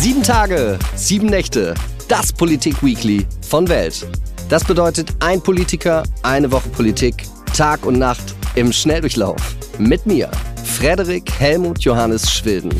Sieben Tage, sieben Nächte, das Politik-Weekly von Welt. Das bedeutet ein Politiker, eine Woche Politik, Tag und Nacht im Schnelldurchlauf. Mit mir, Frederik Helmut Johannes Schwilden.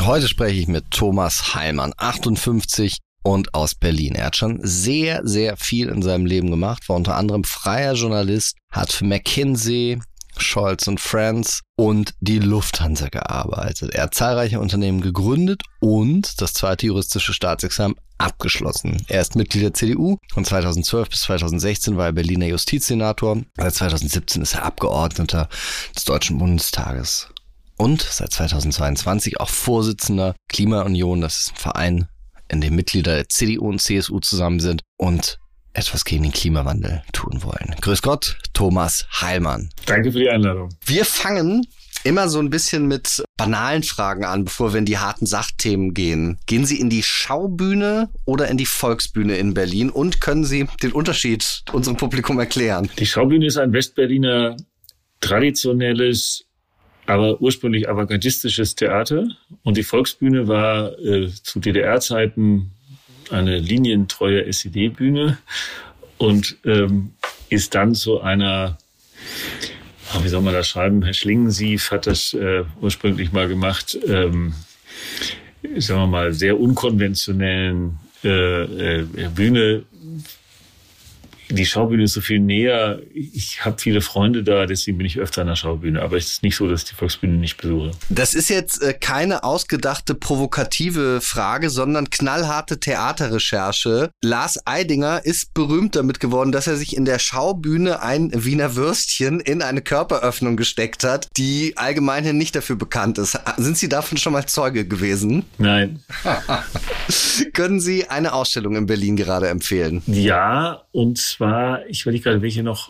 Heute spreche ich mit Thomas Heilmann, 58 und aus Berlin. Er hat schon sehr, sehr viel in seinem Leben gemacht, war unter anderem freier Journalist, hat für McKinsey, Scholz und Friends und die Lufthansa gearbeitet. Er hat zahlreiche Unternehmen gegründet und das zweite juristische Staatsexamen abgeschlossen. Er ist Mitglied der CDU. Von 2012 bis 2016 war er Berliner Justizsenator. Seit 2017 ist er Abgeordneter des Deutschen Bundestages. Und seit 2022 auch Vorsitzender Klimaunion. Das ist ein Verein, in dem Mitglieder der CDU und CSU zusammen sind und etwas gegen den Klimawandel tun wollen. Grüß Gott, Thomas Heilmann. Danke für die Einladung. Wir fangen immer so ein bisschen mit banalen Fragen an, bevor wir in die harten Sachthemen gehen. Gehen Sie in die Schaubühne oder in die Volksbühne in Berlin und können Sie den Unterschied unserem Publikum erklären? Die Schaubühne ist ein Westberliner traditionelles, aber ursprünglich avantgardistisches Theater und die Volksbühne war äh, zu DDR-Zeiten eine linientreue SED-Bühne und ähm, ist dann zu einer, ach, wie soll man das schreiben, Herr Schlingensief hat das äh, ursprünglich mal gemacht, ähm, sagen wir mal, sehr unkonventionellen äh, äh, Bühne die Schaubühne ist so viel näher. Ich habe viele Freunde da, deswegen bin ich öfter an der Schaubühne. Aber es ist nicht so, dass ich die Volksbühne nicht besuche. Das ist jetzt äh, keine ausgedachte provokative Frage, sondern knallharte Theaterrecherche. Lars Eidinger ist berühmt damit geworden, dass er sich in der Schaubühne ein Wiener Würstchen in eine Körperöffnung gesteckt hat, die allgemeinhin nicht dafür bekannt ist. Sind Sie davon schon mal Zeuge gewesen? Nein. Können Sie eine Ausstellung in Berlin gerade empfehlen? Ja, und zwar, ich überlege gerade, welche noch,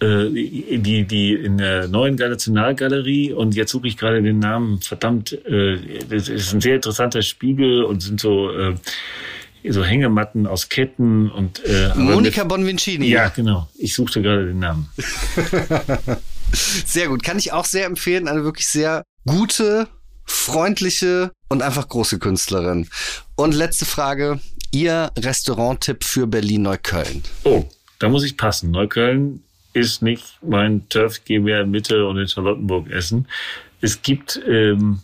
äh, die, die in der neuen Nationalgalerie und jetzt suche ich gerade den Namen, verdammt, äh, das ist ein sehr interessanter Spiegel und sind so, äh, so Hängematten aus Ketten und äh, Monika Bonvincini. Ja, genau. Ich suchte gerade den Namen. sehr gut. Kann ich auch sehr empfehlen. Eine wirklich sehr gute, freundliche und einfach große Künstlerin. Und letzte Frage. Ihr Restaurant-Tipp für Berlin-Neukölln? Oh, da muss ich passen. Neukölln ist nicht mein Turf, gehen wir in Mitte und in Charlottenburg essen. Es gibt, ähm,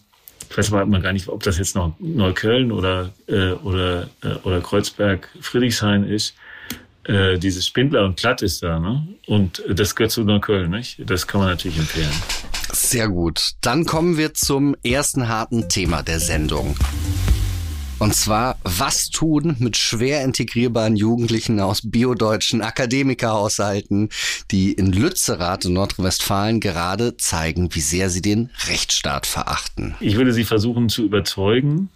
ich weiß mal gar nicht, ob das jetzt noch Neukölln oder, äh, oder, äh, oder Kreuzberg Friedrichshain ist. Äh, dieses Spindler und Klatt ist da, ne? Und das gehört zu Neukölln, nicht? Das kann man natürlich empfehlen. Sehr gut. Dann kommen wir zum ersten harten Thema der Sendung. Und zwar, was tun mit schwer integrierbaren Jugendlichen aus biodeutschen Akademikerhaushalten, die in Lützerath in Nordrhein-Westfalen gerade zeigen, wie sehr sie den Rechtsstaat verachten. Ich würde sie versuchen zu überzeugen,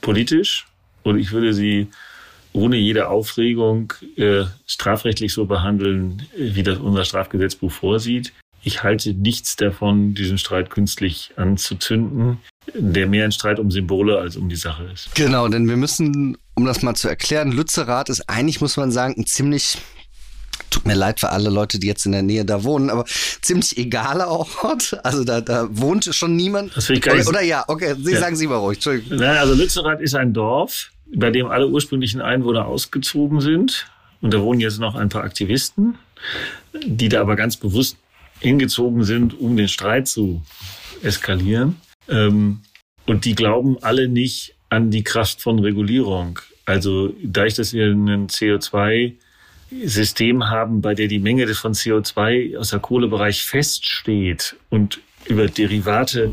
politisch, und ich würde sie ohne jede Aufregung äh, strafrechtlich so behandeln, wie das unser Strafgesetzbuch vorsieht. Ich halte nichts davon, diesen Streit künstlich anzuzünden der mehr ein Streit um Symbole als um die Sache ist. Genau, denn wir müssen, um das mal zu erklären, Lützerath ist eigentlich, muss man sagen, ein ziemlich Tut mir leid für alle Leute, die jetzt in der Nähe da wohnen, aber ziemlich egaler Ort. Also da, da wohnt schon niemand. Das will ich gar nicht oder, oder ja, okay, Sie ja. sagen Sie mal ruhig. Entschuldigung. Nein, also Lützerath ist ein Dorf, bei dem alle ursprünglichen Einwohner ausgezogen sind. Und da wohnen jetzt noch ein paar Aktivisten, die da aber ganz bewusst hingezogen sind, um den Streit zu eskalieren. Ähm, und die glauben alle nicht an die Kraft von Regulierung. Also da ich das in ein CO2-System haben, bei der die Menge von CO2 aus der Kohlebereich feststeht und über Derivate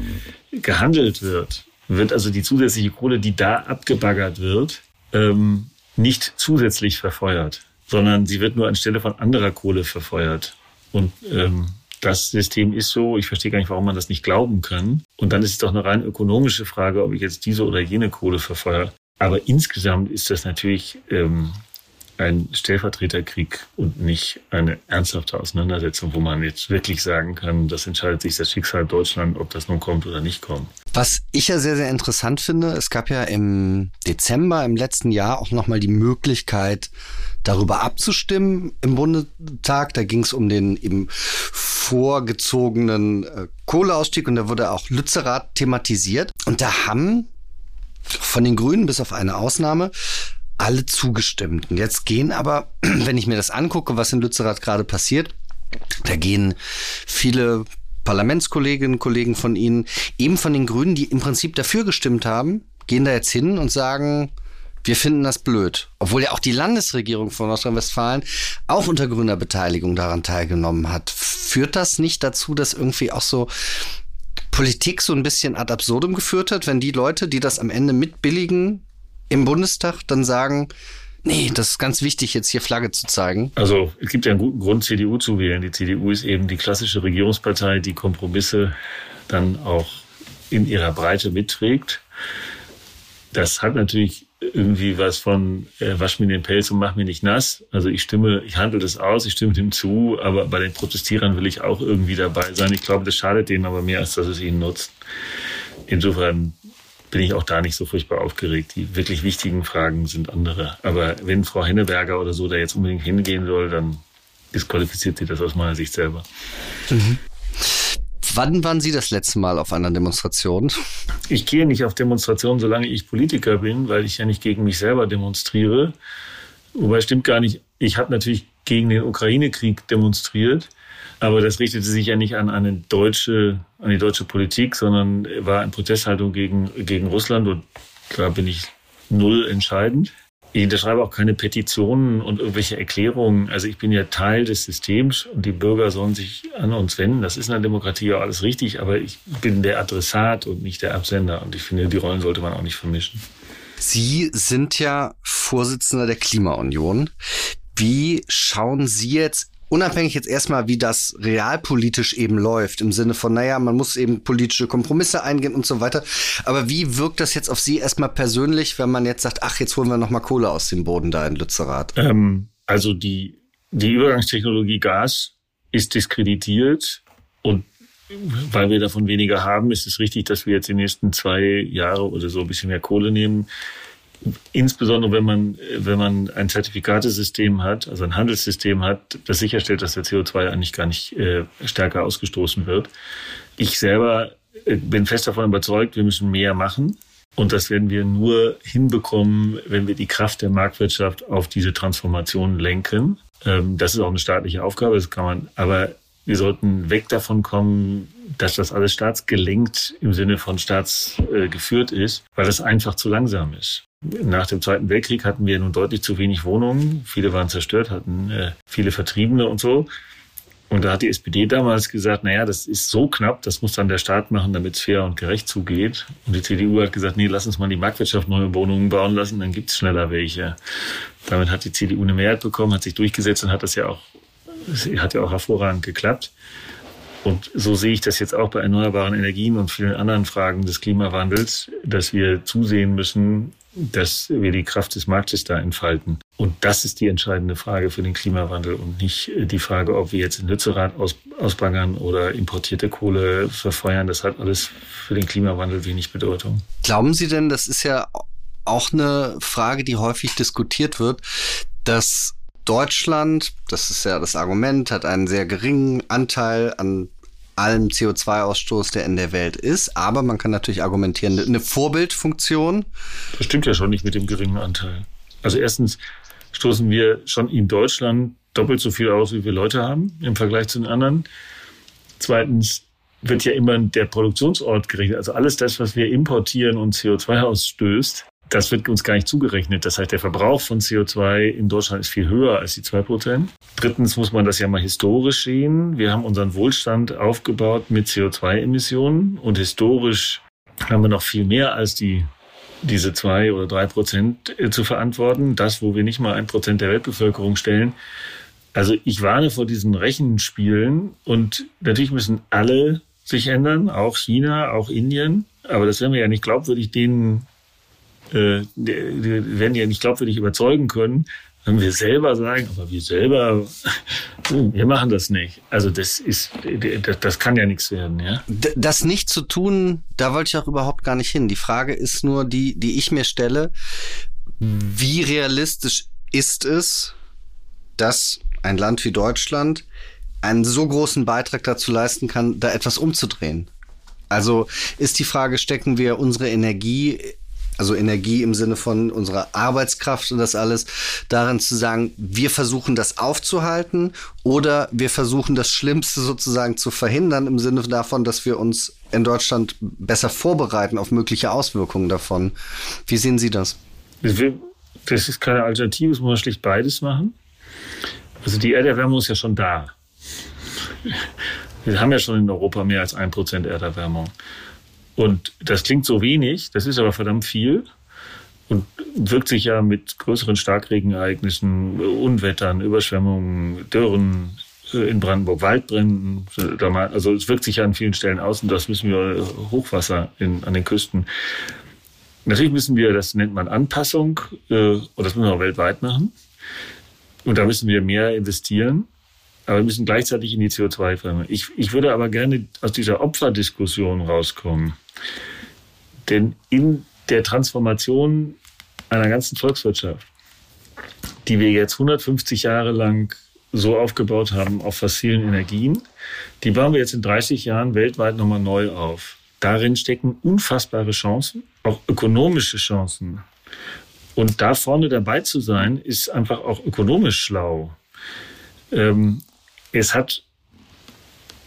gehandelt wird, wird also die zusätzliche Kohle, die da abgebaggert wird, ähm, nicht zusätzlich verfeuert, sondern sie wird nur anstelle von anderer Kohle verfeuert. Und ähm, das System ist so, ich verstehe gar nicht, warum man das nicht glauben kann. Und dann ist es doch eine rein ökonomische Frage, ob ich jetzt diese oder jene Kohle verfeuere. Aber insgesamt ist das natürlich ähm, ein Stellvertreterkrieg und nicht eine ernsthafte Auseinandersetzung, wo man jetzt wirklich sagen kann, das entscheidet sich das Schicksal Deutschland, ob das nun kommt oder nicht kommt. Was ich ja sehr, sehr interessant finde, es gab ja im Dezember im letzten Jahr auch nochmal die Möglichkeit, darüber abzustimmen im Bundestag. Da ging es um den eben vorgezogenen äh, Kohleausstieg und da wurde auch Lützerath thematisiert. Und da haben von den Grünen bis auf eine Ausnahme alle zugestimmt. Und jetzt gehen aber, wenn ich mir das angucke, was in Lützerath gerade passiert, da gehen viele Parlamentskolleginnen und Kollegen von Ihnen, eben von den Grünen, die im Prinzip dafür gestimmt haben, gehen da jetzt hin und sagen, wir finden das blöd. Obwohl ja auch die Landesregierung von Nordrhein-Westfalen auch unter grüner Beteiligung daran teilgenommen hat. Führt das nicht dazu, dass irgendwie auch so Politik so ein bisschen ad absurdum geführt hat, wenn die Leute, die das am Ende mitbilligen im Bundestag, dann sagen, nee, das ist ganz wichtig, jetzt hier Flagge zu zeigen? Also es gibt ja einen guten Grund, CDU zu wählen. Die CDU ist eben die klassische Regierungspartei, die Kompromisse dann auch in ihrer Breite mitträgt. Das hat natürlich irgendwie was von äh, wasch mir den Pelz und mach mir nicht nass. Also ich stimme, ich handle das aus, ich stimme dem zu, aber bei den Protestierern will ich auch irgendwie dabei sein. Ich glaube, das schadet denen aber mehr, als dass es ihnen nutzt. Insofern bin ich auch da nicht so furchtbar aufgeregt. Die wirklich wichtigen Fragen sind andere. Aber wenn Frau Henneberger oder so da jetzt unbedingt hingehen soll, dann disqualifiziert sie das aus meiner Sicht selber. Mhm. Wann waren Sie das letzte Mal auf einer Demonstration? Ich gehe nicht auf Demonstrationen, solange ich Politiker bin, weil ich ja nicht gegen mich selber demonstriere. Wobei stimmt gar nicht. Ich habe natürlich gegen den Ukraine-Krieg demonstriert. Aber das richtete sich ja nicht an eine deutsche, an die deutsche Politik, sondern war eine Protesthaltung gegen, gegen Russland und da bin ich null entscheidend. Ich unterschreibe auch keine Petitionen und irgendwelche Erklärungen. Also ich bin ja Teil des Systems und die Bürger sollen sich an uns wenden. Das ist in der Demokratie auch alles richtig, aber ich bin der Adressat und nicht der Absender. Und ich finde, die Rollen sollte man auch nicht vermischen. Sie sind ja Vorsitzender der Klimaunion. Wie schauen Sie jetzt unabhängig jetzt erstmal, wie das realpolitisch eben läuft, im Sinne von, naja, man muss eben politische Kompromisse eingehen und so weiter. Aber wie wirkt das jetzt auf Sie erstmal persönlich, wenn man jetzt sagt, ach, jetzt holen wir nochmal Kohle aus dem Boden da in Lützerath? Ähm, also die, die Übergangstechnologie Gas ist diskreditiert und weil wir davon weniger haben, ist es richtig, dass wir jetzt die nächsten zwei Jahre oder so ein bisschen mehr Kohle nehmen. Insbesondere wenn man, wenn man ein Zertifikatesystem hat, also ein Handelssystem hat, das sicherstellt, dass der CO2 eigentlich gar nicht äh, stärker ausgestoßen wird. Ich selber äh, bin fest davon überzeugt, wir müssen mehr machen. Und das werden wir nur hinbekommen, wenn wir die Kraft der Marktwirtschaft auf diese Transformation lenken. Ähm, das ist auch eine staatliche Aufgabe, das kann man, aber wir sollten weg davon kommen, dass das alles staatsgelenkt im Sinne von staatsgeführt äh, ist, weil das einfach zu langsam ist. Nach dem Zweiten Weltkrieg hatten wir nun deutlich zu wenig Wohnungen. Viele waren zerstört, hatten äh, viele Vertriebene und so. Und da hat die SPD damals gesagt, naja, das ist so knapp, das muss dann der Staat machen, damit es fair und gerecht zugeht. Und die CDU hat gesagt, nee, lass uns mal die Marktwirtschaft neue Wohnungen bauen lassen, dann gibt's schneller welche. Damit hat die CDU eine Mehrheit bekommen, hat sich durchgesetzt und hat das ja auch, hat ja auch hervorragend geklappt. Und so sehe ich das jetzt auch bei erneuerbaren Energien und vielen anderen Fragen des Klimawandels, dass wir zusehen müssen, dass wir die Kraft des Marktes da entfalten. Und das ist die entscheidende Frage für den Klimawandel und nicht die Frage, ob wir jetzt in Lützerath aus, ausbaggern oder importierte Kohle verfeuern. Das hat alles für den Klimawandel wenig Bedeutung. Glauben Sie denn, das ist ja auch eine Frage, die häufig diskutiert wird, dass Deutschland, das ist ja das Argument, hat einen sehr geringen Anteil an allem CO2-Ausstoß, der in der Welt ist. Aber man kann natürlich argumentieren, eine Vorbildfunktion. Das stimmt ja schon nicht mit dem geringen Anteil. Also erstens stoßen wir schon in Deutschland doppelt so viel aus, wie wir Leute haben im Vergleich zu den anderen. Zweitens wird ja immer der Produktionsort gerechnet. Also alles das, was wir importieren und CO2 ausstößt, das wird uns gar nicht zugerechnet. Das heißt, der Verbrauch von CO2 in Deutschland ist viel höher als die zwei Prozent. Drittens muss man das ja mal historisch sehen. Wir haben unseren Wohlstand aufgebaut mit CO2-Emissionen und historisch haben wir noch viel mehr als die diese zwei oder drei Prozent äh, zu verantworten. Das, wo wir nicht mal ein Prozent der Weltbevölkerung stellen. Also ich warne vor diesen Rechenspielen und natürlich müssen alle sich ändern, auch China, auch Indien. Aber das werden wir ja nicht glaubwürdig denen äh, werden ja nicht glaubwürdig überzeugen können, wenn wir selber sagen, aber wir selber, wir machen das nicht. Also das ist, das, das kann ja nichts werden, ja. Das nicht zu tun, da wollte ich auch überhaupt gar nicht hin. Die Frage ist nur die, die ich mir stelle, wie realistisch ist es, dass ein Land wie Deutschland einen so großen Beitrag dazu leisten kann, da etwas umzudrehen? Also ist die Frage, stecken wir unsere Energie also Energie im Sinne von unserer Arbeitskraft und das alles, daran zu sagen, wir versuchen das aufzuhalten oder wir versuchen das Schlimmste sozusagen zu verhindern im Sinne davon, dass wir uns in Deutschland besser vorbereiten auf mögliche Auswirkungen davon. Wie sehen Sie das? Das ist keine Alternative, es muss man schlicht beides machen. Also die Erderwärmung ist ja schon da. Wir haben ja schon in Europa mehr als ein Prozent Erderwärmung. Und das klingt so wenig, das ist aber verdammt viel und wirkt sich ja mit größeren Starkregenereignissen, Unwettern, Überschwemmungen, Dürren äh, in Brandenburg, Waldbränden, also es wirkt sich ja an vielen Stellen aus und das müssen wir Hochwasser in, an den Küsten. Natürlich müssen wir, das nennt man Anpassung, äh, und das müssen wir auch weltweit machen. Und da müssen wir mehr investieren. Aber wir müssen gleichzeitig in die CO2-Frage. Ich, ich würde aber gerne aus dieser Opferdiskussion rauskommen. Denn in der Transformation einer ganzen Volkswirtschaft, die wir jetzt 150 Jahre lang so aufgebaut haben auf fossilen Energien, die bauen wir jetzt in 30 Jahren weltweit nochmal neu auf. Darin stecken unfassbare Chancen, auch ökonomische Chancen. Und da vorne dabei zu sein, ist einfach auch ökonomisch schlau. Ähm, es hat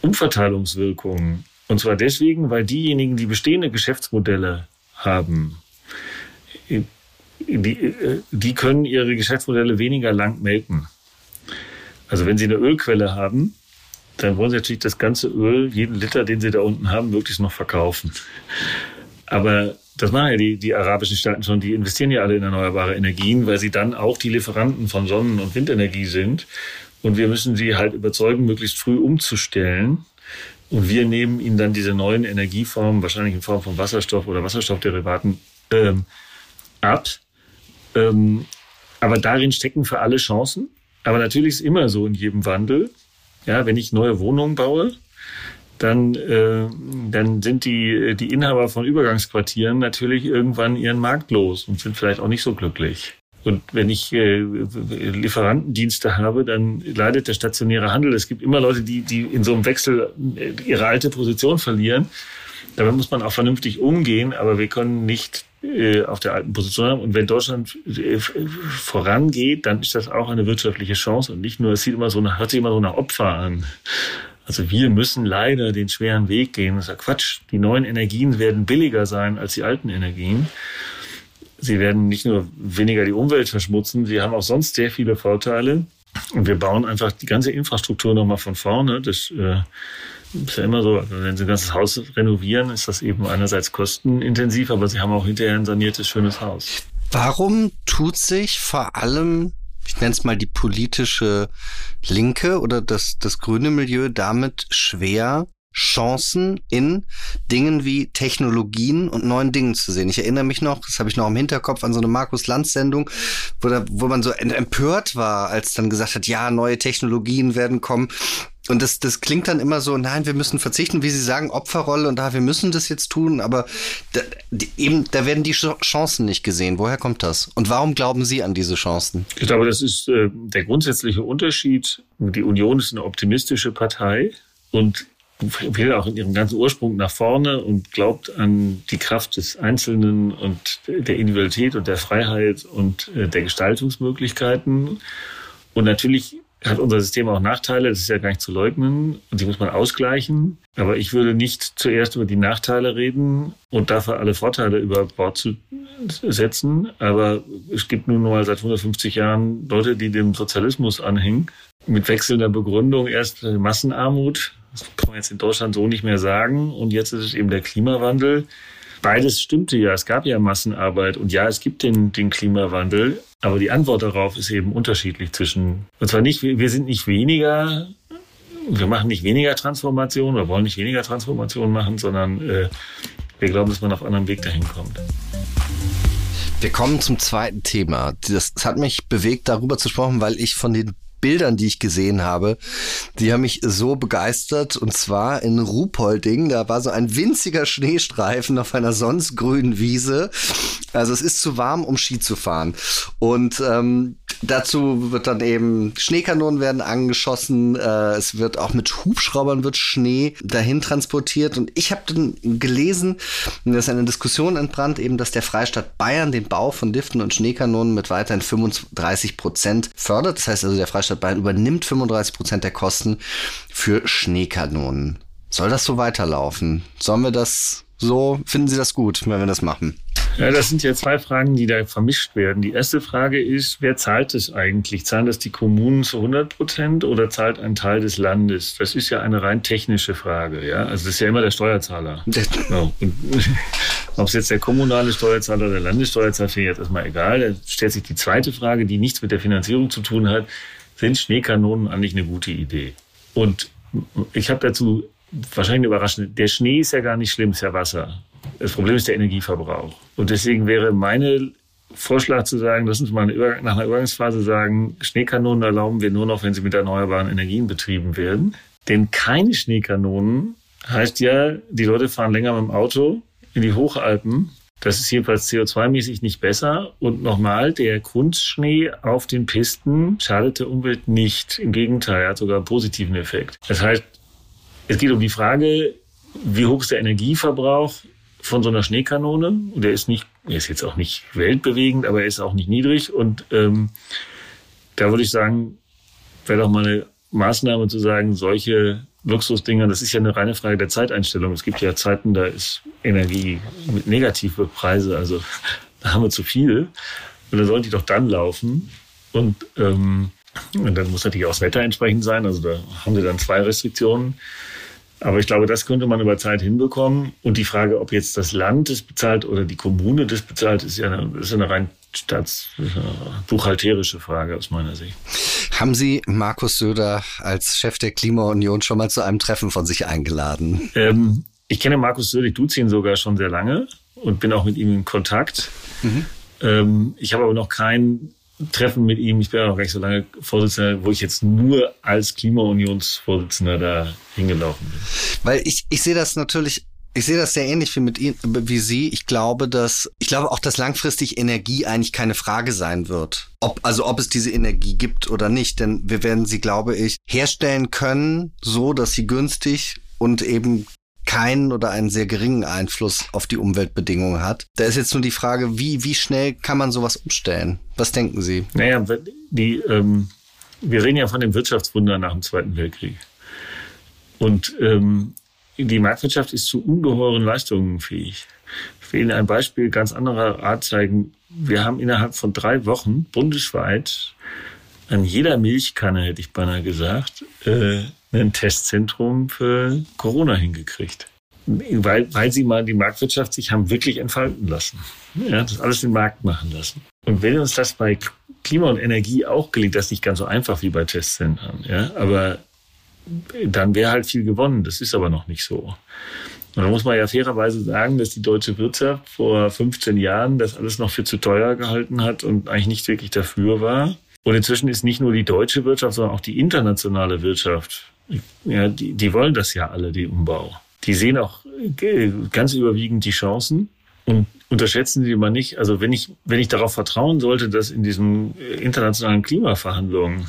Umverteilungswirkungen. Und zwar deswegen, weil diejenigen, die bestehende Geschäftsmodelle haben, die, die können ihre Geschäftsmodelle weniger lang melken. Also wenn sie eine Ölquelle haben, dann wollen sie natürlich das ganze Öl, jeden Liter, den sie da unten haben, möglichst noch verkaufen. Aber das machen ja die, die arabischen Staaten schon, die investieren ja alle in erneuerbare Energien, weil sie dann auch die Lieferanten von Sonnen- und Windenergie sind. Und wir müssen sie halt überzeugen, möglichst früh umzustellen. Und wir nehmen ihnen dann diese neuen Energieformen, wahrscheinlich in Form von Wasserstoff oder Wasserstoffderivaten, ähm, ab. Ähm, aber darin stecken für alle Chancen. Aber natürlich ist immer so in jedem Wandel. Ja, wenn ich neue Wohnungen baue, dann, äh, dann sind die, die Inhaber von Übergangsquartieren natürlich irgendwann ihren Markt los und sind vielleicht auch nicht so glücklich. Und wenn ich äh, Lieferantendienste habe, dann leidet der stationäre Handel. Es gibt immer Leute, die, die in so einem Wechsel äh, ihre alte Position verlieren. Damit muss man auch vernünftig umgehen, aber wir können nicht äh, auf der alten Position haben. Und wenn Deutschland äh, vorangeht, dann ist das auch eine wirtschaftliche Chance und nicht nur, es sieht immer so nach, hört sich immer so nach Opfer an. Also wir müssen leider den schweren Weg gehen. Das ist ja Quatsch. Die neuen Energien werden billiger sein als die alten Energien. Sie werden nicht nur weniger die Umwelt verschmutzen, sie haben auch sonst sehr viele Vorteile. Und wir bauen einfach die ganze Infrastruktur nochmal von vorne. Das äh, ist ja immer so, also wenn Sie ein ganzes Haus renovieren, ist das eben einerseits kostenintensiv, aber Sie haben auch hinterher ein saniertes, schönes Haus. Warum tut sich vor allem, ich nenne es mal die politische Linke oder das, das grüne Milieu damit schwer, Chancen in Dingen wie Technologien und neuen Dingen zu sehen. Ich erinnere mich noch, das habe ich noch im Hinterkopf, an so eine Markus-Lanz-Sendung, wo, da, wo man so empört war, als dann gesagt hat, ja, neue Technologien werden kommen. Und das, das klingt dann immer so, nein, wir müssen verzichten, wie Sie sagen, Opferrolle und da, wir müssen das jetzt tun, aber da, die, eben, da werden die Chancen nicht gesehen. Woher kommt das? Und warum glauben Sie an diese Chancen? Ich glaube, das ist äh, der grundsätzliche Unterschied. Die Union ist eine optimistische Partei und will auch in ihrem ganzen Ursprung nach vorne und glaubt an die Kraft des Einzelnen und der Individualität und der Freiheit und äh, der Gestaltungsmöglichkeiten. Und natürlich hat unser System auch Nachteile, das ist ja gar nicht zu leugnen und die muss man ausgleichen. Aber ich würde nicht zuerst über die Nachteile reden und dafür alle Vorteile über Bord zu setzen. Aber es gibt nun mal seit 150 Jahren Leute, die dem Sozialismus anhängen, mit wechselnder Begründung. Erst Massenarmut, das kann man jetzt in Deutschland so nicht mehr sagen. Und jetzt ist es eben der Klimawandel. Beides stimmte ja. Es gab ja Massenarbeit und ja, es gibt den, den Klimawandel. Aber die Antwort darauf ist eben unterschiedlich zwischen, und zwar nicht, wir sind nicht weniger, wir machen nicht weniger Transformation, wir wollen nicht weniger Transformation machen, sondern äh, wir glauben, dass man auf einem Weg dahin kommt. Wir kommen zum zweiten Thema. Das hat mich bewegt, darüber zu sprechen, weil ich von den Bildern, die ich gesehen habe, die haben mich so begeistert. Und zwar in Ruhpolding, da war so ein winziger Schneestreifen auf einer sonst grünen Wiese. Also es ist zu warm, um Ski zu fahren. Und ähm, dazu wird dann eben Schneekanonen werden angeschossen. Äh, es wird auch mit Hubschraubern wird Schnee dahin transportiert. Und ich habe dann gelesen, dass eine Diskussion entbrannt, eben, dass der Freistaat Bayern den Bau von Liften und Schneekanonen mit weiterhin 35 Prozent fördert. Das heißt also, der Freistaat Bayern übernimmt 35 Prozent der Kosten für Schneekanonen. Soll das so weiterlaufen? Sollen wir das so, finden Sie das gut, wenn wir das machen? Ja, das sind ja zwei Fragen, die da vermischt werden. Die erste Frage ist, wer zahlt es eigentlich? Zahlen das die Kommunen zu 100 Prozent oder zahlt ein Teil des Landes? Das ist ja eine rein technische Frage. Ja? Also das ist ja immer der Steuerzahler. Ja, ob es jetzt der kommunale Steuerzahler oder der Landessteuerzahler ich jetzt erstmal egal. Da stellt sich die zweite Frage, die nichts mit der Finanzierung zu tun hat. Sind Schneekanonen eigentlich eine gute Idee? Und ich habe dazu wahrscheinlich eine Überraschung. Der Schnee ist ja gar nicht schlimm, ist ja Wasser. Das Problem ist der Energieverbrauch. Und deswegen wäre meine Vorschlag zu sagen, lass uns mal nach einer Übergangsphase sagen, Schneekanonen erlauben wir nur noch, wenn sie mit erneuerbaren Energien betrieben werden. Denn keine Schneekanonen heißt ja, die Leute fahren länger mit dem Auto in die Hochalpen. Das ist jedenfalls CO2-mäßig nicht besser. Und nochmal, der Kunstschnee auf den Pisten schadet der Umwelt nicht. Im Gegenteil, er hat sogar einen positiven Effekt. Das heißt, es geht um die Frage, wie hoch ist der Energieverbrauch von so einer Schneekanone. Und der ist nicht, er ist jetzt auch nicht weltbewegend, aber er ist auch nicht niedrig. Und ähm, da würde ich sagen, wäre doch mal eine Maßnahme zu sagen, solche Luxusdinger, das ist ja eine reine Frage der Zeiteinstellung. Es gibt ja Zeiten, da ist Energie mit negative Preise, also da haben wir zu viel. Und da sollen die doch dann laufen. Und, ähm, und dann muss natürlich auch das Wetter entsprechend sein. Also da haben sie dann zwei Restriktionen. Aber ich glaube, das könnte man über Zeit hinbekommen. Und die Frage, ob jetzt das Land das bezahlt oder die Kommune das bezahlt, ist ja eine, ist eine rein staatsbuchhalterische Frage aus meiner Sicht. Haben Sie Markus Söder als Chef der Klimaunion schon mal zu einem Treffen von sich eingeladen? Ähm, ich kenne Markus Söder, ich duze ihn sogar schon sehr lange und bin auch mit ihm in Kontakt. Mhm. Ähm, ich habe aber noch kein Treffen mit ihm, ich bin ja noch gar nicht so lange Vorsitzender, wo ich jetzt nur als Klimaunionsvorsitzender da hingelaufen bin. Weil ich, ich sehe das natürlich ich sehe das sehr ähnlich wie mit Ihnen, wie Sie. Ich glaube, dass, ich glaube auch, dass langfristig Energie eigentlich keine Frage sein wird. Ob, also ob es diese Energie gibt oder nicht. Denn wir werden sie, glaube ich, herstellen können, so dass sie günstig und eben keinen oder einen sehr geringen Einfluss auf die Umweltbedingungen hat. Da ist jetzt nur die Frage, wie, wie schnell kann man sowas umstellen? Was denken Sie? Naja, die, ähm, wir reden ja von dem Wirtschaftswunder nach dem Zweiten Weltkrieg. Und ähm, die Marktwirtschaft ist zu ungeheuren Leistungen fähig. Ich will Ihnen ein Beispiel ganz anderer Art zeigen. Wir haben innerhalb von drei Wochen bundesweit an jeder Milchkanne, hätte ich beinahe gesagt, äh, ein Testzentrum für Corona hingekriegt. Weil, weil sie mal die Marktwirtschaft sich haben wirklich entfalten lassen. Ja, das alles den Markt machen lassen. Und wenn uns das bei Klima und Energie auch gelingt, das ist nicht ganz so einfach wie bei Testzentren, ja, aber dann wäre halt viel gewonnen. Das ist aber noch nicht so. Und da muss man ja fairerweise sagen, dass die deutsche Wirtschaft vor 15 Jahren das alles noch für zu teuer gehalten hat und eigentlich nicht wirklich dafür war. Und inzwischen ist nicht nur die deutsche Wirtschaft, sondern auch die internationale Wirtschaft ja, die, die wollen das ja alle, die Umbau. Die sehen auch äh, ganz überwiegend die Chancen und unterschätzen sie mal nicht. Also wenn ich, wenn ich darauf vertrauen sollte, dass in diesen äh, internationalen Klimaverhandlungen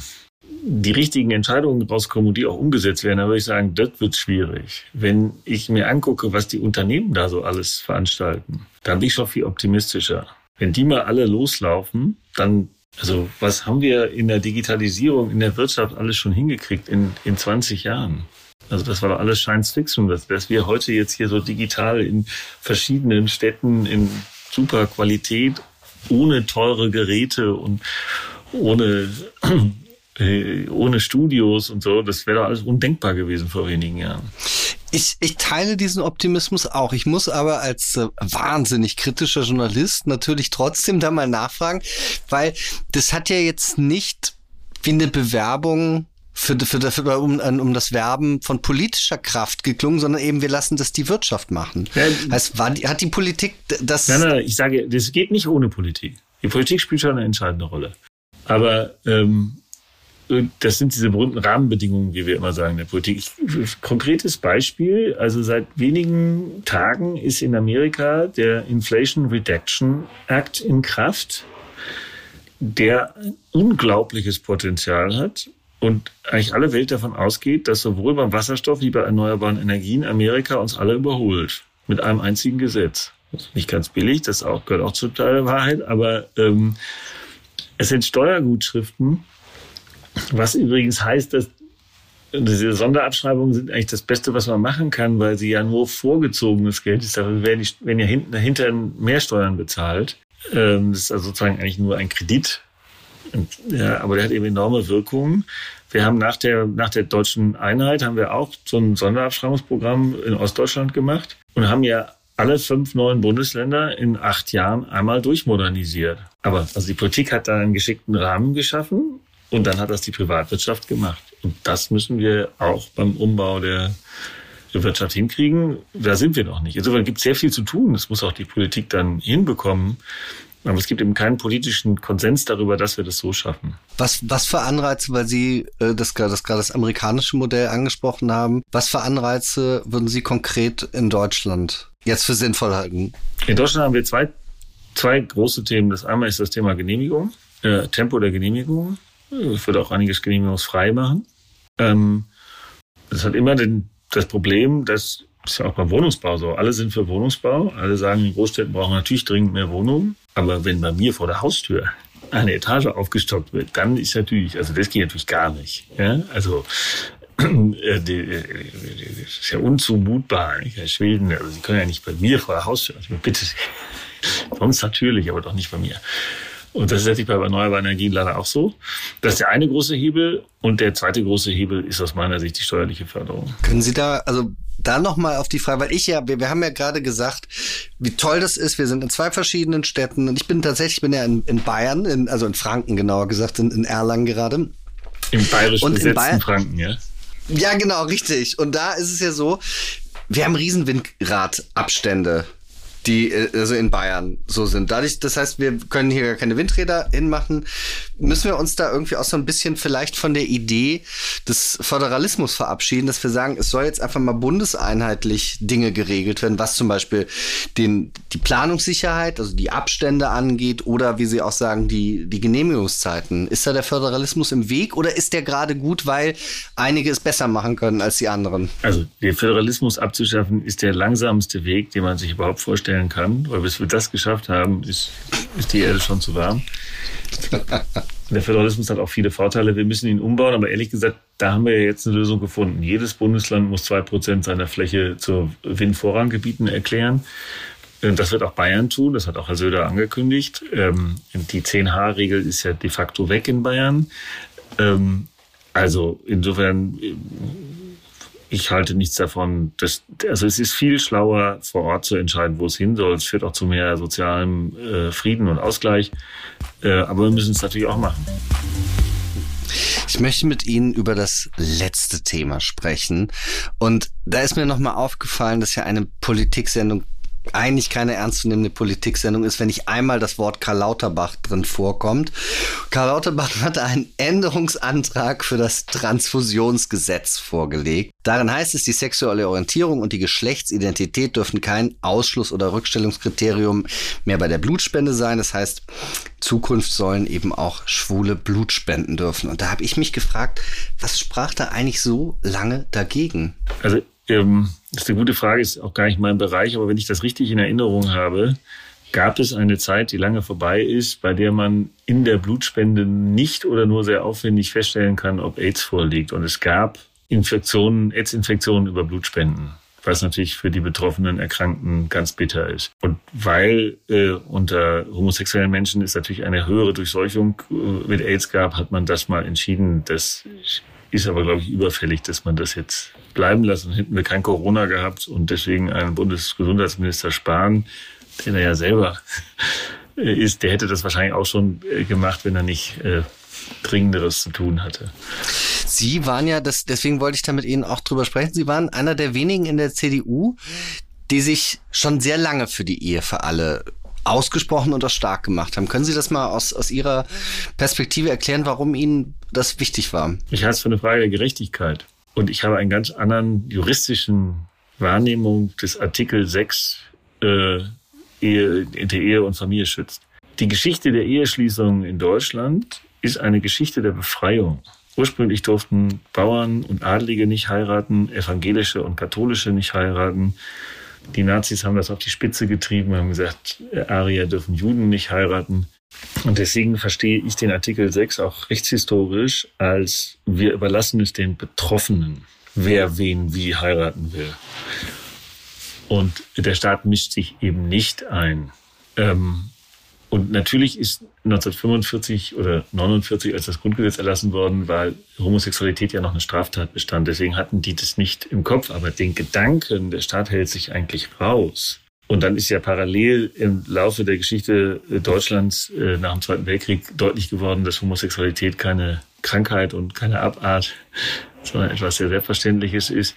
die richtigen Entscheidungen rauskommen und die auch umgesetzt werden, dann würde ich sagen, das wird schwierig. Wenn ich mir angucke, was die Unternehmen da so alles veranstalten, dann bin ich schon viel optimistischer. Wenn die mal alle loslaufen, dann also was haben wir in der Digitalisierung, in der Wirtschaft alles schon hingekriegt in, in 20 Jahren? Also das war doch alles Science Fiction, dass, dass wir heute jetzt hier so digital in verschiedenen Städten in super Qualität, ohne teure Geräte und ohne, äh, ohne Studios und so, das wäre doch alles undenkbar gewesen vor wenigen Jahren. Ich, ich teile diesen Optimismus auch. Ich muss aber als äh, wahnsinnig kritischer Journalist natürlich trotzdem da mal nachfragen, weil das hat ja jetzt nicht wie eine Bewerbung für, für, für, um, um das Werben von politischer Kraft geklungen, sondern eben wir lassen das die Wirtschaft machen. Ja, heißt, war, hat die Politik das... Nein, nein, ich sage, das geht nicht ohne Politik. Die Politik spielt schon eine entscheidende Rolle. Aber ähm, das sind diese berühmten Rahmenbedingungen, wie wir immer sagen in der Politik. Konkretes Beispiel, also seit wenigen Tagen ist in Amerika der Inflation Reduction Act in Kraft. der unglaubliches Potenzial hat und eigentlich alle Welt davon ausgeht, dass sowohl beim Wasserstoff wie bei erneuerbaren Energien Amerika uns alle überholt. Mit einem einzigen Gesetz. Nicht ganz billig, das auch, gehört auch der Wahrheit, aber ähm, es sind Steuergutschriften, was übrigens heißt, dass diese Sonderabschreibungen sind eigentlich das Beste, was man machen kann, weil sie ja nur vorgezogenes Geld ist. Aber wenn, ich, wenn ihr hinten dahinter mehr Steuern bezahlt, ähm, das ist also sozusagen eigentlich nur ein Kredit. Und, ja, aber der hat eben enorme Wirkungen. Wir haben nach der, nach der deutschen Einheit haben wir auch so ein Sonderabschreibungsprogramm in Ostdeutschland gemacht und haben ja alle fünf neuen Bundesländer in acht Jahren einmal durchmodernisiert. Aber also die Politik hat da einen geschickten Rahmen geschaffen und dann hat das die Privatwirtschaft gemacht. Und das müssen wir auch beim Umbau der Wirtschaft hinkriegen. Da sind wir noch nicht. Insofern gibt es sehr viel zu tun. Das muss auch die Politik dann hinbekommen. Aber es gibt eben keinen politischen Konsens darüber, dass wir das so schaffen. Was, was für Anreize, weil Sie äh, das, das gerade das amerikanische Modell angesprochen haben, was für Anreize würden Sie konkret in Deutschland jetzt für sinnvoll halten? In Deutschland haben wir zwei, zwei große Themen. Das einmal ist das Thema Genehmigung, äh, Tempo der Genehmigung. Ich würde auch einiges genehmigungsfrei machen. Ähm, das hat immer den, das Problem, dass ist ja auch beim Wohnungsbau so. Alle sind für Wohnungsbau. Alle sagen, in Großstädten brauchen natürlich dringend mehr Wohnungen. Aber wenn bei mir vor der Haustür eine Etage aufgestockt wird, dann ist natürlich, also das geht natürlich gar nicht. Ja? Also äh, die, äh, das ist ja unzumutbar, nicht? Herr Schweden. Also Sie können ja nicht bei mir vor der Haustür. Also bitte, sonst natürlich, aber doch nicht bei mir. Und das ist natürlich bei erneuerbaren Energien leider auch so. Das ist der eine große Hebel. Und der zweite große Hebel ist aus meiner Sicht die steuerliche Förderung. Können Sie da, also da nochmal auf die Frage, weil ich ja, wir, wir haben ja gerade gesagt, wie toll das ist. Wir sind in zwei verschiedenen Städten und ich bin tatsächlich, bin ja in, in Bayern, in, also in Franken genauer gesagt, in, in Erlangen gerade. Im bayerisch und besetzten Bayern, Franken, ja? Ja, genau, richtig. Und da ist es ja so, wir haben Riesenwindradabstände die äh, also in Bayern so sind. Dadurch, das heißt, wir können hier keine Windräder hinmachen, müssen wir uns da irgendwie auch so ein bisschen vielleicht von der Idee des Föderalismus verabschieden, dass wir sagen, es soll jetzt einfach mal bundeseinheitlich Dinge geregelt werden, was zum Beispiel den, die Planungssicherheit, also die Abstände angeht oder wie Sie auch sagen, die, die Genehmigungszeiten. Ist da der Föderalismus im Weg oder ist der gerade gut, weil einige es besser machen können als die anderen? Also den Föderalismus abzuschaffen ist der langsamste Weg, den man sich überhaupt vorstellen kann, weil bis wir das geschafft haben, ist, ist die Erde schon zu warm. Der Föderalismus hat auch viele Vorteile. Wir müssen ihn umbauen, aber ehrlich gesagt, da haben wir jetzt eine Lösung gefunden. Jedes Bundesland muss zwei Prozent seiner Fläche zu Windvorranggebieten erklären. Äh, das wird auch Bayern tun, das hat auch Herr Söder angekündigt. Ähm, die 10H-Regel ist ja de facto weg in Bayern. Ähm, also insofern ich halte nichts davon. Das, also es ist viel schlauer, vor Ort zu entscheiden, wo es hin soll. Es führt auch zu mehr sozialem äh, Frieden und Ausgleich. Äh, aber wir müssen es natürlich auch machen. Ich möchte mit Ihnen über das letzte Thema sprechen. Und da ist mir nochmal aufgefallen, dass ja eine Politiksendung eigentlich keine ernstzunehmende Politiksendung ist, wenn nicht einmal das Wort Karl Lauterbach drin vorkommt. Karl Lauterbach hatte einen Änderungsantrag für das Transfusionsgesetz vorgelegt. Darin heißt es, die sexuelle Orientierung und die Geschlechtsidentität dürfen kein Ausschluss- oder Rückstellungskriterium mehr bei der Blutspende sein. Das heißt, Zukunft sollen eben auch Schwule Blut spenden dürfen. Und da habe ich mich gefragt, was sprach da eigentlich so lange dagegen? Also ähm, das ist eine gute Frage, ist auch gar nicht mein Bereich, aber wenn ich das richtig in Erinnerung habe, gab es eine Zeit, die lange vorbei ist, bei der man in der Blutspende nicht oder nur sehr aufwendig feststellen kann, ob AIDS vorliegt. Und es gab Infektionen, AIDS-Infektionen über Blutspenden was natürlich für die betroffenen Erkrankten ganz bitter ist. Und weil äh, unter homosexuellen Menschen es natürlich eine höhere Durchseuchung äh, mit AIDS gab, hat man das mal entschieden. Das ist aber, glaube ich, überfällig, dass man das jetzt bleiben lässt. Und hätten wir kein Corona gehabt und deswegen einen Bundesgesundheitsminister sparen, den er ja selber ist, der hätte das wahrscheinlich auch schon äh, gemacht, wenn er nicht äh, Dringenderes zu tun hatte. Sie waren ja, das, deswegen wollte ich da mit Ihnen auch drüber sprechen, Sie waren einer der wenigen in der CDU, die sich schon sehr lange für die Ehe für alle ausgesprochen und auch stark gemacht haben. Können Sie das mal aus, aus Ihrer Perspektive erklären, warum Ihnen das wichtig war? Ich halte es für eine Frage der Gerechtigkeit. Und ich habe einen ganz anderen juristischen Wahrnehmung des Artikel 6 äh, Ehe, der Ehe und Familie schützt. die Geschichte der Eheschließung in Deutschland ist eine Geschichte der Befreiung. Ursprünglich durften Bauern und Adlige nicht heiraten, evangelische und katholische nicht heiraten. Die Nazis haben das auf die Spitze getrieben, haben gesagt, Arier dürfen Juden nicht heiraten. Und deswegen verstehe ich den Artikel 6 auch rechtshistorisch als wir überlassen es den Betroffenen, wer wen wie heiraten will. Und der Staat mischt sich eben nicht ein. Ähm, und natürlich ist 1945 oder 49, als das Grundgesetz erlassen worden war, Homosexualität ja noch eine Straftatbestand. Deswegen hatten die das nicht im Kopf. Aber den Gedanken, der Staat hält sich eigentlich raus. Und dann ist ja parallel im Laufe der Geschichte Deutschlands äh, nach dem Zweiten Weltkrieg deutlich geworden, dass Homosexualität keine Krankheit und keine Abart, sondern etwas sehr Selbstverständliches ist.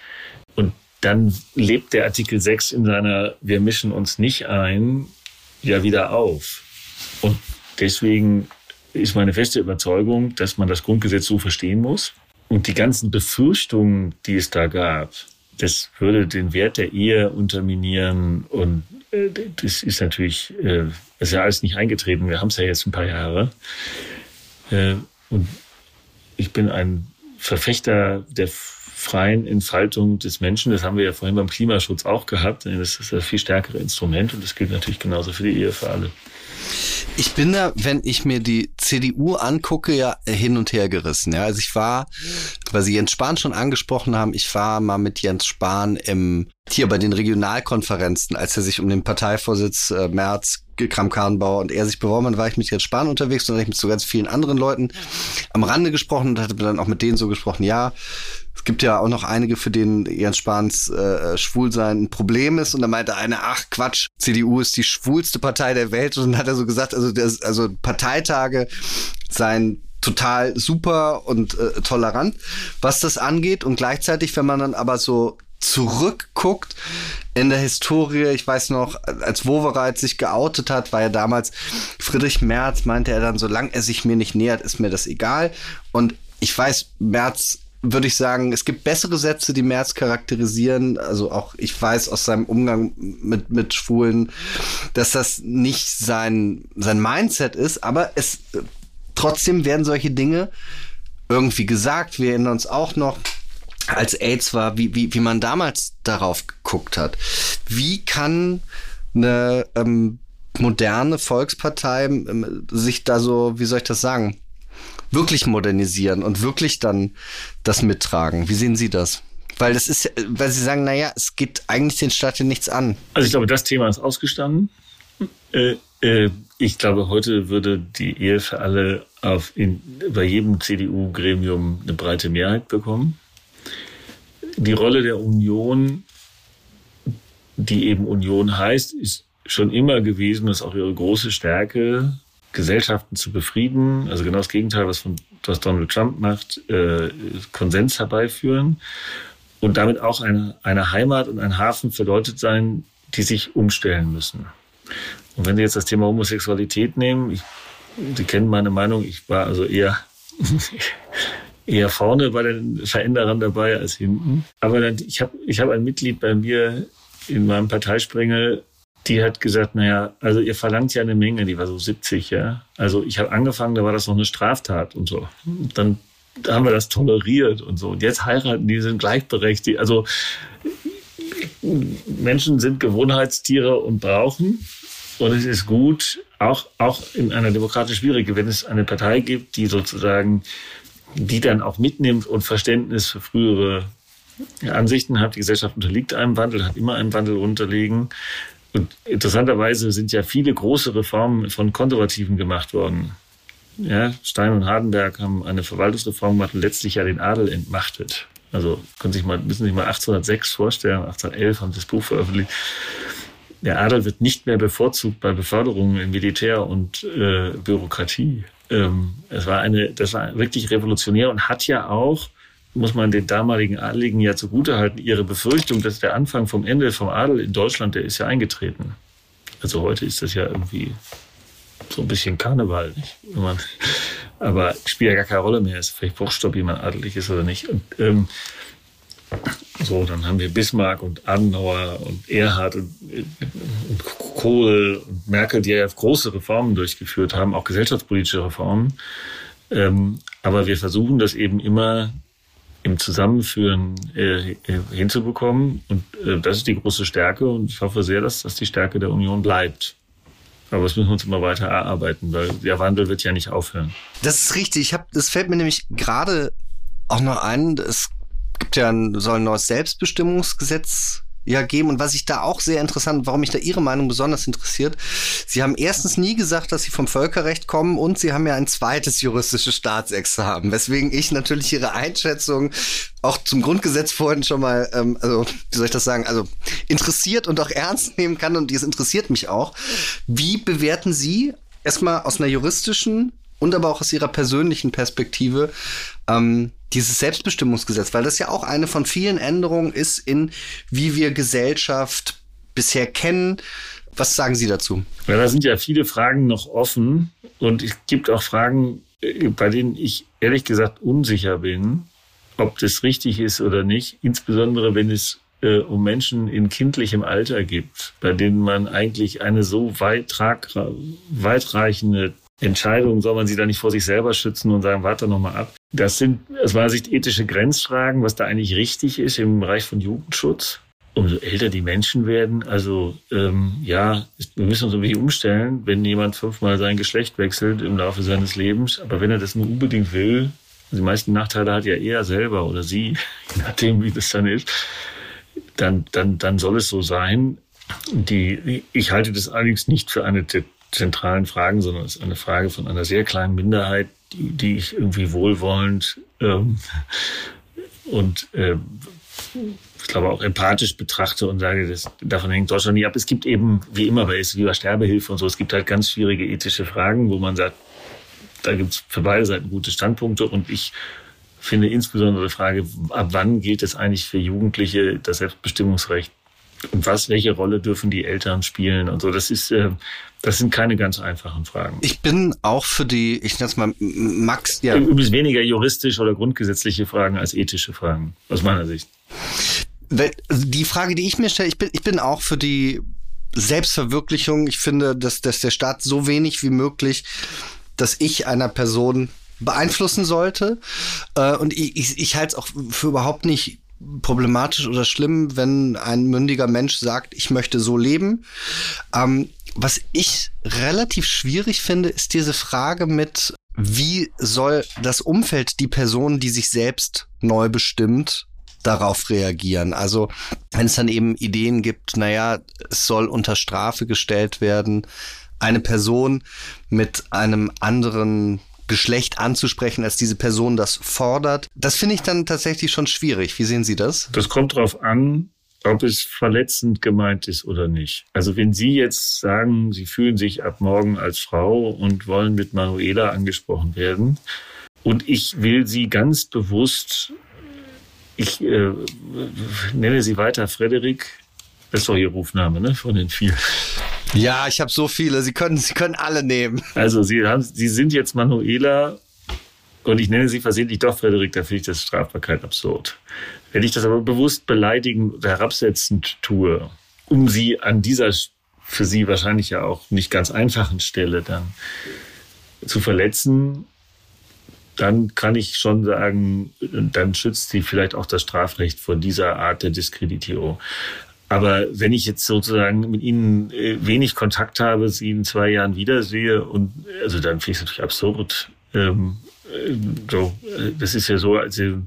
Und dann lebt der Artikel 6 in seiner Wir mischen uns nicht ein ja wieder auf. Und deswegen ist meine feste Überzeugung, dass man das Grundgesetz so verstehen muss. Und die ganzen Befürchtungen, die es da gab, das würde den Wert der Ehe unterminieren. Und äh, das ist natürlich, äh, das ist ja alles nicht eingetreten. Wir haben es ja jetzt ein paar Jahre. Äh, und ich bin ein Verfechter der freien Entfaltung des Menschen. Das haben wir ja vorhin beim Klimaschutz auch gehabt. Das ist das viel stärkere Instrument und das gilt natürlich genauso für die Ehe für alle. Ich bin da, wenn ich mir die CDU angucke, ja hin und her gerissen. Ja, also ich war, weil Sie Jens Spahn schon angesprochen haben, ich war mal mit Jens Spahn im hier bei den Regionalkonferenzen, als er sich um den Parteivorsitz äh, März, Kram-Karrenbauer und er sich beworben hat, war ich mit Jens Spahn unterwegs und habe ich mit so ganz vielen anderen Leuten am Rande gesprochen und hatte dann auch mit denen so gesprochen, ja, es gibt ja auch noch einige, für denen Jens Spahns äh, Schwulsein ein Problem ist. Und da meinte einer, ach Quatsch, CDU ist die schwulste Partei der Welt. Und dann hat er so gesagt, also, das, also Parteitage seien total super und äh, tolerant, was das angeht. Und gleichzeitig, wenn man dann aber so zurückguckt in der Historie, ich weiß noch, als Wowereit sich geoutet hat, war ja damals Friedrich Merz, meinte er dann, solange er sich mir nicht nähert, ist mir das egal. Und ich weiß, Merz würde ich sagen, es gibt bessere Sätze, die Merz charakterisieren. Also auch ich weiß aus seinem Umgang mit, mit Schwulen, dass das nicht sein, sein Mindset ist, aber es trotzdem werden solche Dinge irgendwie gesagt. Wir erinnern uns auch noch, als AIDS war, wie, wie, wie man damals darauf geguckt hat. Wie kann eine ähm, moderne Volkspartei ähm, sich da so, wie soll ich das sagen, wirklich modernisieren und wirklich dann das mittragen. Wie sehen Sie das? Weil das ist, weil Sie sagen, naja, es geht eigentlich den Staat ja nichts an. Also ich glaube, das Thema ist ausgestanden. Äh, äh, ich glaube, heute würde die Ehe für alle auf in, bei jedem CDU-Gremium eine breite Mehrheit bekommen. Die Rolle der Union, die eben Union heißt, ist schon immer gewesen, das ist auch ihre große Stärke, Gesellschaften zu befrieden, also genau das Gegenteil, was, von, was Donald Trump macht, äh, Konsens herbeiführen und damit auch eine, eine Heimat und ein Hafen für Leute sein, die sich umstellen müssen. Und wenn Sie jetzt das Thema Homosexualität nehmen, ich, Sie kennen meine Meinung, ich war also eher, eher vorne bei den Veränderern dabei als hinten. Aber dann, ich habe ich hab ein Mitglied bei mir in meinem Parteisprengel, die hat gesagt, naja, also ihr verlangt ja eine Menge, die war so 70, ja. Also ich habe angefangen, da war das noch eine Straftat und so. Und dann haben wir das toleriert und so. Und jetzt heiraten die, sind gleichberechtigt. Also Menschen sind Gewohnheitstiere und brauchen. Und es ist gut, auch, auch in einer demokratisch schwierigen, wenn es eine Partei gibt, die sozusagen, die dann auch mitnimmt und Verständnis für frühere Ansichten hat. Die Gesellschaft unterliegt einem Wandel, hat immer einem Wandel unterlegen. Und interessanterweise sind ja viele große Reformen von Konservativen gemacht worden. Ja, Stein und Hardenberg haben eine Verwaltungsreform gemacht und letztlich ja den Adel entmachtet. Also können sich mal, müssen sich mal 1806 vorstellen, 1811 haben sie das Buch veröffentlicht. Der Adel wird nicht mehr bevorzugt bei Beförderungen in Militär und äh, Bürokratie. Ähm, es war eine, das war wirklich revolutionär und hat ja auch muss man den damaligen Adligen ja zugutehalten, ihre Befürchtung, dass der Anfang vom Ende vom Adel in Deutschland, der ist ja eingetreten. Also heute ist das ja irgendwie so ein bisschen Karneval, nicht? Man, aber spielt ja gar keine Rolle mehr. Es ist vielleicht Bruchstopp, wie man adelig ist oder nicht. Und, ähm, So, dann haben wir Bismarck und Adenauer und Erhard und, und Kohl und Merkel, die ja große Reformen durchgeführt haben, auch gesellschaftspolitische Reformen. Ähm, aber wir versuchen das eben immer im Zusammenführen äh, hinzubekommen. Und äh, das ist die große Stärke. Und ich hoffe sehr, dass das die Stärke der Union bleibt. Aber das müssen wir uns immer weiter erarbeiten, weil der Wandel wird ja nicht aufhören. Das ist richtig. Ich hab, das fällt mir nämlich gerade auch noch ein. Es gibt ja ein, soll ein neues Selbstbestimmungsgesetz ja geben. Und was ich da auch sehr interessant, warum mich da Ihre Meinung besonders interessiert, Sie haben erstens nie gesagt, dass Sie vom Völkerrecht kommen und Sie haben ja ein zweites juristisches Staatsexamen, weswegen ich natürlich Ihre Einschätzung auch zum Grundgesetz vorhin schon mal, ähm, also wie soll ich das sagen, also interessiert und auch ernst nehmen kann und das interessiert mich auch. Wie bewerten Sie erstmal aus einer juristischen und aber auch aus Ihrer persönlichen Perspektive ähm, dieses Selbstbestimmungsgesetz, weil das ja auch eine von vielen Änderungen ist in, wie wir Gesellschaft bisher kennen. Was sagen Sie dazu? Ja, da sind ja viele Fragen noch offen und es gibt auch Fragen, äh, bei denen ich ehrlich gesagt unsicher bin, ob das richtig ist oder nicht, insbesondere wenn es äh, um Menschen in kindlichem Alter gibt, bei denen man eigentlich eine so weit weitreichende Entscheidung, soll man sie da nicht vor sich selber schützen und sagen, warte noch mal ab. Das sind aus meiner Sicht ethische Grenzfragen, was da eigentlich richtig ist im Bereich von Jugendschutz. Umso älter die Menschen werden, also ähm, ja, wir müssen uns irgendwie umstellen, wenn jemand fünfmal sein Geschlecht wechselt im Laufe seines Lebens, aber wenn er das nur unbedingt will, also die meisten Nachteile hat ja er selber oder sie, je nachdem wie das dann ist, dann, dann, dann soll es so sein. Die, ich halte das allerdings nicht für eine zentralen Fragen, sondern es ist eine Frage von einer sehr kleinen Minderheit, die, die ich irgendwie wohlwollend ähm, und äh, ich glaube auch empathisch betrachte und sage, das, davon hängt Deutschland nie ab. Es gibt eben, wie immer bei wie bei Sterbehilfe und so, es gibt halt ganz schwierige ethische Fragen, wo man sagt, da gibt es für beide Seiten gute Standpunkte und ich finde insbesondere die Frage, ab wann gilt es eigentlich für Jugendliche das Selbstbestimmungsrecht was, welche Rolle dürfen die Eltern spielen und so. Das ist, äh, das sind keine ganz einfachen Fragen. Ich bin auch für die, ich nenne es mal Max, ja. Übrigens weniger juristische oder grundgesetzliche Fragen als ethische Fragen, aus meiner Sicht. Die Frage, die ich mir stelle, ich bin, ich bin auch für die Selbstverwirklichung. Ich finde, dass, dass der Staat so wenig wie möglich, dass ich einer Person beeinflussen sollte. Äh, und ich, ich, ich halte es auch für überhaupt nicht problematisch oder schlimm, wenn ein mündiger Mensch sagt, ich möchte so leben. Ähm, was ich relativ schwierig finde, ist diese Frage mit, wie soll das Umfeld, die Person, die sich selbst neu bestimmt, darauf reagieren. Also wenn es dann eben Ideen gibt, naja, es soll unter Strafe gestellt werden, eine Person mit einem anderen Geschlecht anzusprechen, als diese Person das fordert. Das finde ich dann tatsächlich schon schwierig. Wie sehen Sie das? Das kommt darauf an, ob es verletzend gemeint ist oder nicht. Also wenn Sie jetzt sagen, Sie fühlen sich ab morgen als Frau und wollen mit Manuela angesprochen werden und ich will Sie ganz bewusst, ich äh, nenne Sie weiter Frederik, das ist doch Ihr Rufname, ne, von den vielen. Ja, ich habe so viele. Sie können, Sie können alle nehmen. Also Sie haben, Sie sind jetzt Manuela und ich nenne Sie versehentlich doch Frederik. Da finde ich das Strafbarkeit absurd. Wenn ich das aber bewusst beleidigend oder herabsetzend tue, um Sie an dieser für Sie wahrscheinlich ja auch nicht ganz einfachen Stelle dann zu verletzen, dann kann ich schon sagen, dann schützt sie vielleicht auch das Strafrecht vor dieser Art der Diskreditierung. Aber wenn ich jetzt sozusagen mit Ihnen äh, wenig Kontakt habe, Sie in zwei Jahren wiedersehe und also dann finde ich es natürlich absurd. Ähm, äh, so, äh, das ist ja so, also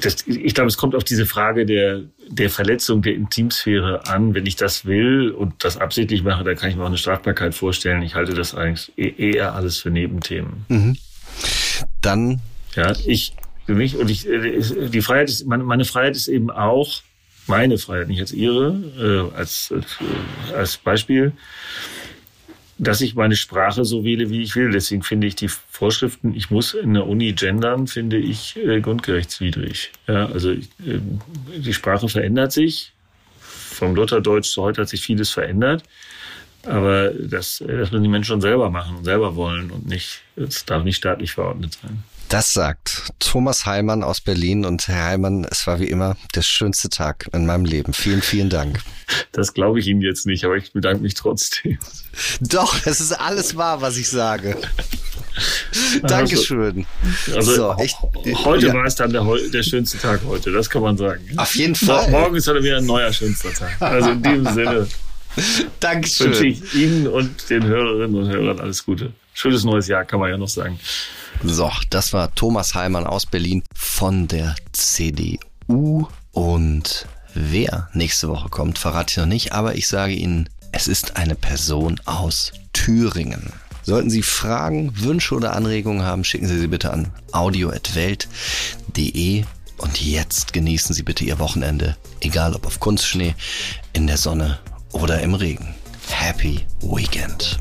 das, ich glaube, es kommt auf diese Frage der, der Verletzung der Intimsphäre an. Wenn ich das will und das absichtlich mache, dann kann ich mir auch eine Strafbarkeit vorstellen. Ich halte das eigentlich e-, eher alles für Nebenthemen. Mhm. Dann. Ja, ich, für mich, und ich, die Freiheit ist, meine, meine Freiheit ist eben auch, meine Freiheit, nicht als ihre, äh, als, äh, als Beispiel, dass ich meine Sprache so wähle, wie ich will. Deswegen finde ich die Vorschriften, ich muss in der Uni gendern, finde ich äh, grundgerechtswidrig. Ja, also äh, die Sprache verändert sich. Vom Lutherdeutsch zu heute hat sich vieles verändert. Aber das, das müssen die Menschen schon selber machen und selber wollen und nicht, es darf nicht staatlich verordnet sein. Das sagt Thomas Heimann aus Berlin und Herr Heimann, es war wie immer der schönste Tag in meinem Leben. Vielen, vielen Dank. Das glaube ich Ihnen jetzt nicht, aber ich bedanke mich trotzdem. Doch, es ist alles wahr, was ich sage. Dankeschön. Also, so, ich, heute ja. war es dann der, der, schönste Tag heute, das kann man sagen. Auf jeden Fall. Morgen ist dann wieder ein neuer schönster Tag. Also in diesem Sinne. Dankeschön. Wünsche ich Ihnen und den Hörerinnen und Hörern alles Gute. Schönes neues Jahr, kann man ja noch sagen. So, das war Thomas Heimann aus Berlin von der CDU. Und wer nächste Woche kommt, verrate ich noch nicht, aber ich sage Ihnen, es ist eine Person aus Thüringen. Sollten Sie Fragen, Wünsche oder Anregungen haben, schicken Sie sie bitte an audio.welt.de. Und jetzt genießen Sie bitte Ihr Wochenende, egal ob auf Kunstschnee, in der Sonne oder im Regen. Happy Weekend.